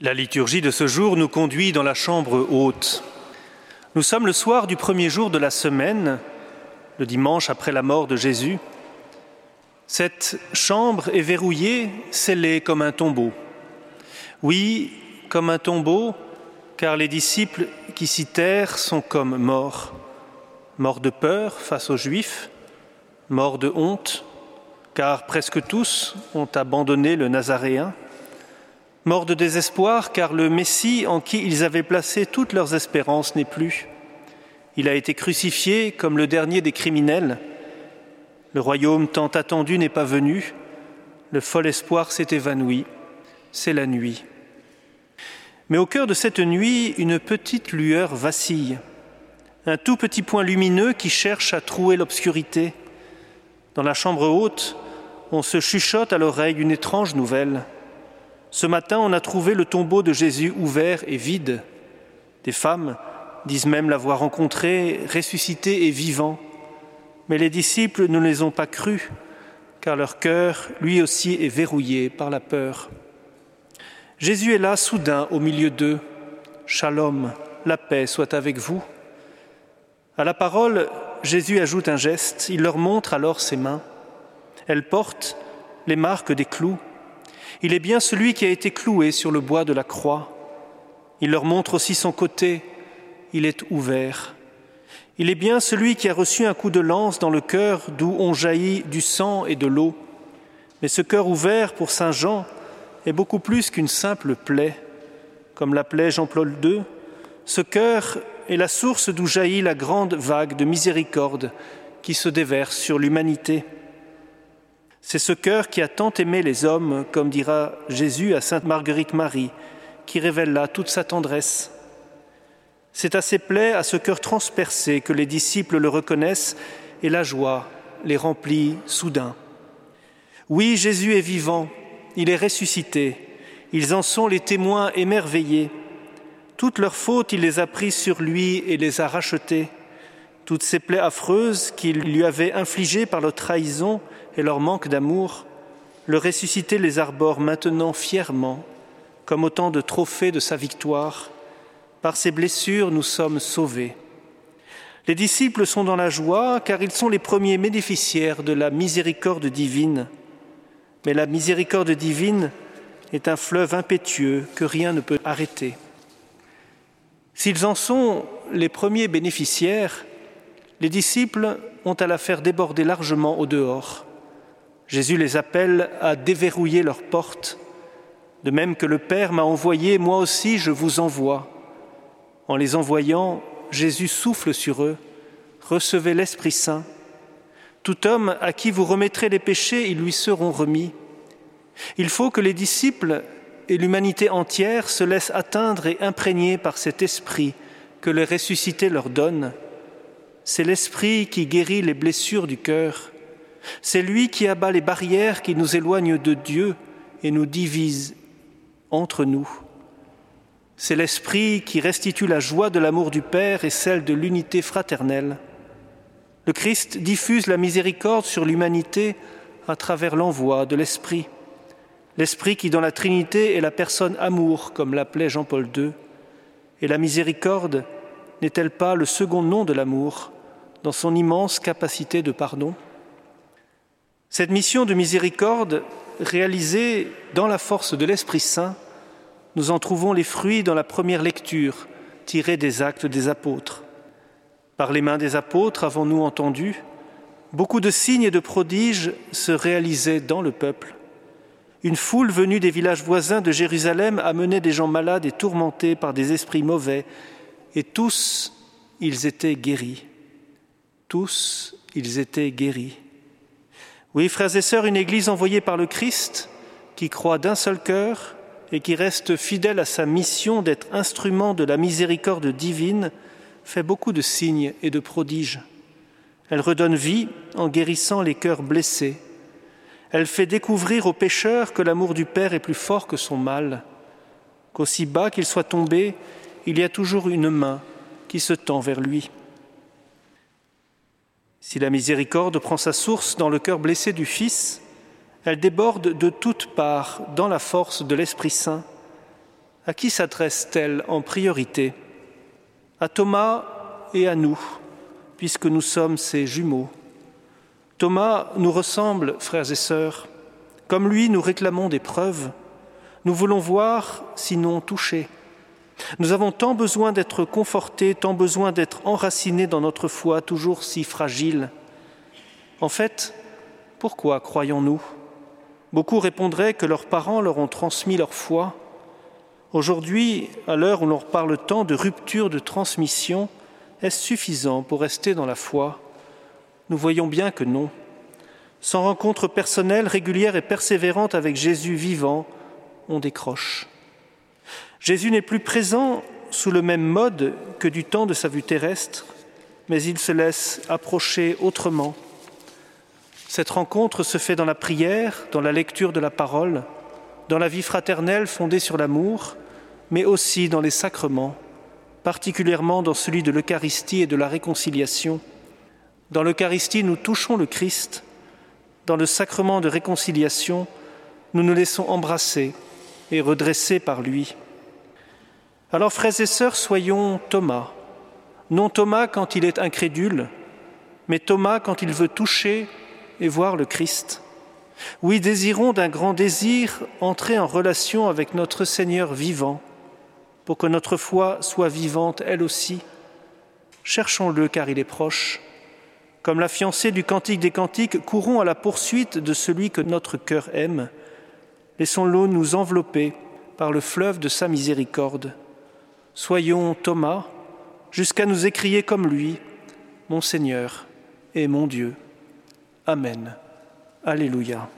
La liturgie de ce jour nous conduit dans la chambre haute. Nous sommes le soir du premier jour de la semaine, le dimanche après la mort de Jésus. Cette chambre est verrouillée, scellée comme un tombeau. Oui, comme un tombeau, car les disciples qui s'y terrent sont comme morts. Morts de peur face aux Juifs, morts de honte, car presque tous ont abandonné le Nazaréen morts de désespoir car le Messie en qui ils avaient placé toutes leurs espérances n'est plus. Il a été crucifié comme le dernier des criminels. Le royaume tant attendu n'est pas venu. Le fol espoir s'est évanoui. C'est la nuit. Mais au cœur de cette nuit, une petite lueur vacille. Un tout petit point lumineux qui cherche à trouer l'obscurité. Dans la chambre haute, on se chuchote à l'oreille une étrange nouvelle. Ce matin, on a trouvé le tombeau de Jésus ouvert et vide. Des femmes disent même l'avoir rencontré ressuscité et vivant. Mais les disciples ne les ont pas crus, car leur cœur, lui aussi, est verrouillé par la peur. Jésus est là, soudain, au milieu d'eux. Shalom, la paix soit avec vous. À la parole, Jésus ajoute un geste. Il leur montre alors ses mains. Elles portent les marques des clous. Il est bien celui qui a été cloué sur le bois de la croix. Il leur montre aussi son côté. Il est ouvert. Il est bien celui qui a reçu un coup de lance dans le cœur d'où ont jailli du sang et de l'eau. Mais ce cœur ouvert pour Saint Jean est beaucoup plus qu'une simple plaie. Comme l'appelait Jean-Paul II, ce cœur est la source d'où jaillit la grande vague de miséricorde qui se déverse sur l'humanité. C'est ce cœur qui a tant aimé les hommes, comme dira Jésus à Sainte Marguerite Marie, qui révèle là toute sa tendresse. C'est à ses plaies, à ce cœur transpercé, que les disciples le reconnaissent et la joie les remplit soudain. Oui, Jésus est vivant, il est ressuscité, ils en sont les témoins émerveillés. Toutes leurs fautes, il les a prises sur lui et les a rachetées. Toutes ces plaies affreuses qu'il lui avait infligées par leur trahison, et leur manque d'amour, le ressuscité les arbore maintenant fièrement, comme autant de trophées de sa victoire. Par ses blessures, nous sommes sauvés. Les disciples sont dans la joie car ils sont les premiers bénéficiaires de la miséricorde divine. Mais la miséricorde divine est un fleuve impétueux que rien ne peut arrêter. S'ils en sont les premiers bénéficiaires, les disciples ont à la faire déborder largement au dehors. Jésus les appelle à déverrouiller leurs portes. De même que le Père m'a envoyé, moi aussi je vous envoie. En les envoyant, Jésus souffle sur eux, recevez l'Esprit Saint. Tout homme à qui vous remettrez les péchés, ils lui seront remis. Il faut que les disciples et l'humanité entière se laissent atteindre et imprégner par cet esprit que le ressuscité leur donne. C'est l'esprit qui guérit les blessures du cœur. C'est lui qui abat les barrières qui nous éloignent de Dieu et nous divise entre nous. C'est l'Esprit qui restitue la joie de l'amour du Père et celle de l'unité fraternelle. Le Christ diffuse la miséricorde sur l'humanité à travers l'envoi de l'Esprit. L'Esprit qui dans la Trinité est la personne amour, comme l'appelait Jean-Paul II. Et la miséricorde n'est-elle pas le second nom de l'amour? Dans son immense capacité de pardon cette mission de miséricorde, réalisée dans la force de l'Esprit Saint, nous en trouvons les fruits dans la première lecture tirée des actes des apôtres. Par les mains des apôtres, avons-nous entendu, beaucoup de signes et de prodiges se réalisaient dans le peuple. Une foule venue des villages voisins de Jérusalem amenait des gens malades et tourmentés par des esprits mauvais, et tous, ils étaient guéris. Tous, ils étaient guéris. Oui, frères et sœurs, une Église envoyée par le Christ, qui croit d'un seul cœur et qui reste fidèle à sa mission d'être instrument de la miséricorde divine, fait beaucoup de signes et de prodiges. Elle redonne vie en guérissant les cœurs blessés. Elle fait découvrir aux pécheurs que l'amour du Père est plus fort que son mal, qu'aussi bas qu'il soit tombé, il y a toujours une main qui se tend vers lui. Si la miséricorde prend sa source dans le cœur blessé du Fils, elle déborde de toutes parts dans la force de l'Esprit Saint. À qui s'adresse-t-elle en priorité? À Thomas et à nous, puisque nous sommes ses jumeaux. Thomas nous ressemble, frères et sœurs. Comme lui, nous réclamons des preuves. Nous voulons voir, sinon toucher. Nous avons tant besoin d'être confortés, tant besoin d'être enracinés dans notre foi, toujours si fragile. En fait, pourquoi croyons-nous? Beaucoup répondraient que leurs parents leur ont transmis leur foi. Aujourd'hui, à l'heure où l'on parle tant de rupture de transmission, est-ce suffisant pour rester dans la foi? Nous voyons bien que non. Sans rencontre personnelle, régulière et persévérante avec Jésus vivant, on décroche. Jésus n'est plus présent sous le même mode que du temps de sa vue terrestre, mais il se laisse approcher autrement. Cette rencontre se fait dans la prière, dans la lecture de la parole, dans la vie fraternelle fondée sur l'amour, mais aussi dans les sacrements, particulièrement dans celui de l'Eucharistie et de la réconciliation. Dans l'Eucharistie, nous touchons le Christ. Dans le sacrement de réconciliation, nous nous laissons embrasser et redresser par lui. Alors, frères et sœurs, soyons Thomas. Non Thomas quand il est incrédule, mais Thomas quand il veut toucher et voir le Christ. Oui, désirons d'un grand désir entrer en relation avec notre Seigneur vivant, pour que notre foi soit vivante elle aussi. Cherchons-le car il est proche. Comme la fiancée du Cantique des Cantiques, courons à la poursuite de celui que notre cœur aime. Laissons-le nous envelopper par le fleuve de sa miséricorde. Soyons Thomas, jusqu'à nous écrier comme lui, Mon Seigneur et mon Dieu. Amen. Alléluia.